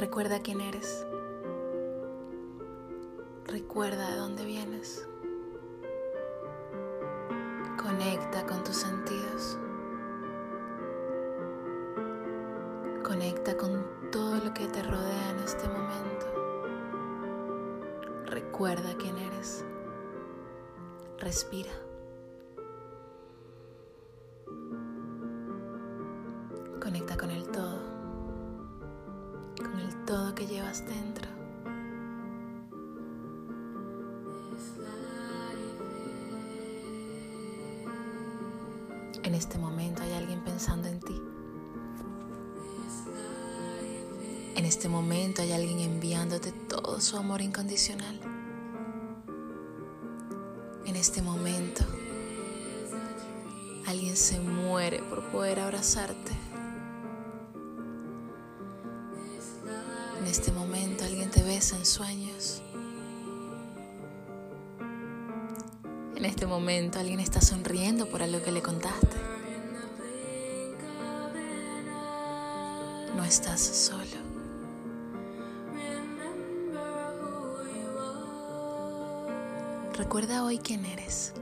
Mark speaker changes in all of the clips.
Speaker 1: Recuerda quién eres. Recuerda de dónde vienes. Conecta con tus sentidos. Conecta con todo lo que te rodea en este momento. Recuerda quién eres. Respira. Conecta con el todo. Con el todo que llevas dentro. En este momento hay alguien pensando en ti. En este momento hay alguien enviándote todo su amor incondicional. En este momento alguien se muere por poder abrazarte. Este momento alguien te besa en sueños. En este momento alguien está sonriendo por algo que le contaste. No estás solo. Recuerda hoy quién eres.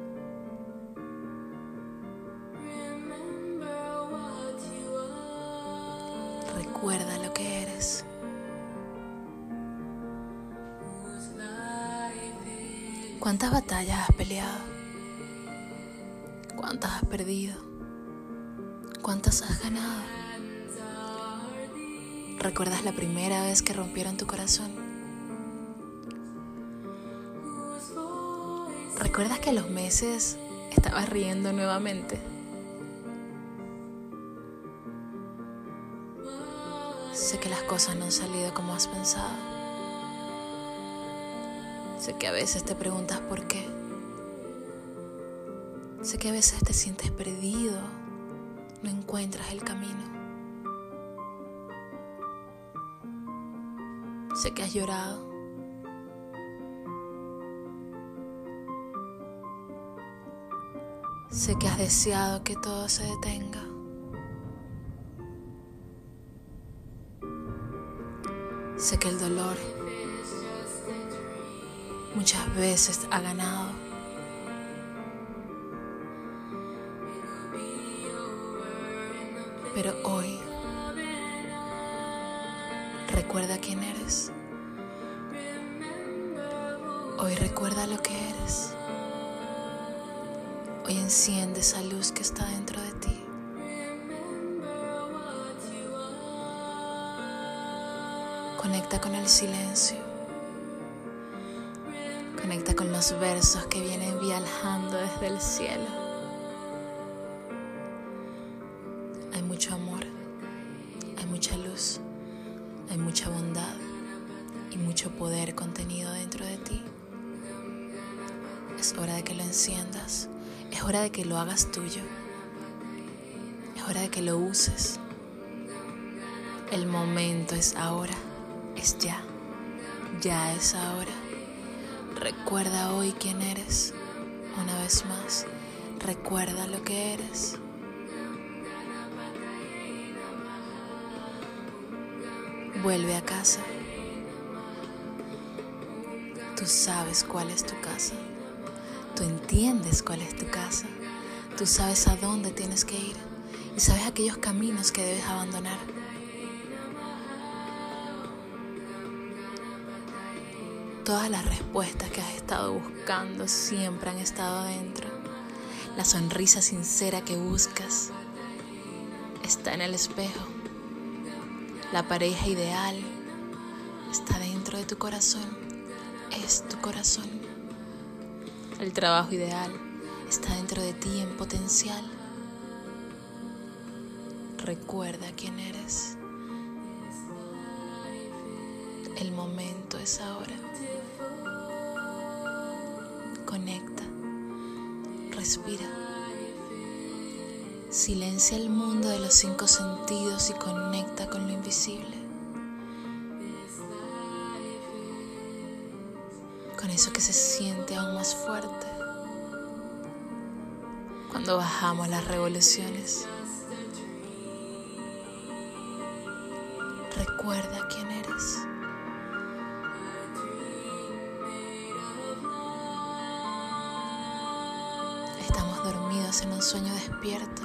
Speaker 1: ¿Cuántas batallas has peleado? ¿Cuántas has perdido? ¿Cuántas has ganado? ¿Recuerdas la primera vez que rompieron tu corazón? ¿Recuerdas que a los meses estabas riendo nuevamente? Sé que las cosas no han salido como has pensado. Sé que a veces te preguntas por qué. Sé que a veces te sientes perdido, no encuentras el camino. Sé que has llorado. Sé que has deseado que todo se detenga. Sé que el dolor muchas veces ha ganado. Pero hoy recuerda quién eres. Hoy recuerda lo que eres. Hoy enciende esa luz que está dentro de ti. Conecta con el silencio. Conecta con los versos que vienen viajando desde el cielo. Hay mucho amor, hay mucha luz, hay mucha bondad y mucho poder contenido dentro de ti. Es hora de que lo enciendas, es hora de que lo hagas tuyo, es hora de que lo uses. El momento es ahora, es ya, ya es ahora. Recuerda hoy quién eres. Una vez más, recuerda lo que eres. Vuelve a casa. Tú sabes cuál es tu casa. Tú entiendes cuál es tu casa. Tú sabes a dónde tienes que ir y sabes aquellos caminos que debes abandonar. Todas las respuestas que has estado buscando siempre han estado dentro. La sonrisa sincera que buscas está en el espejo. La pareja ideal está dentro de tu corazón. Es tu corazón. El trabajo ideal está dentro de ti en potencial. Recuerda quién eres. El momento es ahora. Conecta. Respira. Silencia el mundo de los cinco sentidos y conecta con lo invisible. Con eso que se siente aún más fuerte cuando bajamos las revoluciones. Recuerda quién eres. Estamos dormidos en un sueño despierto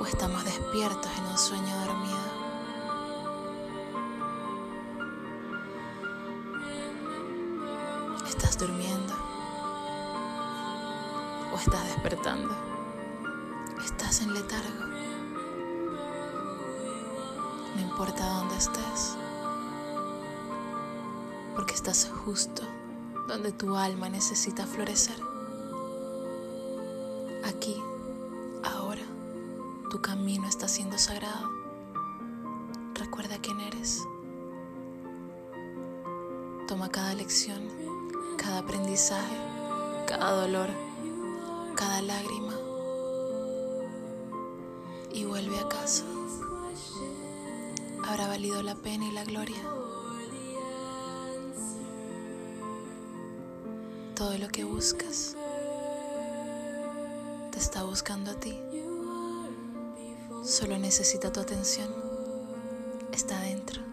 Speaker 1: o estamos despiertos en un sueño dormido. ¿Estás durmiendo? ¿O estás despertando? ¿Estás en letargo? No importa dónde estés, porque estás justo donde tu alma necesita florecer. Aquí, ahora, tu camino está siendo sagrado. Recuerda quién eres. Toma cada lección, cada aprendizaje, cada dolor, cada lágrima y vuelve a casa. Habrá valido la pena y la gloria. Todo lo que buscas está buscando a ti. Solo necesita tu atención. Está dentro.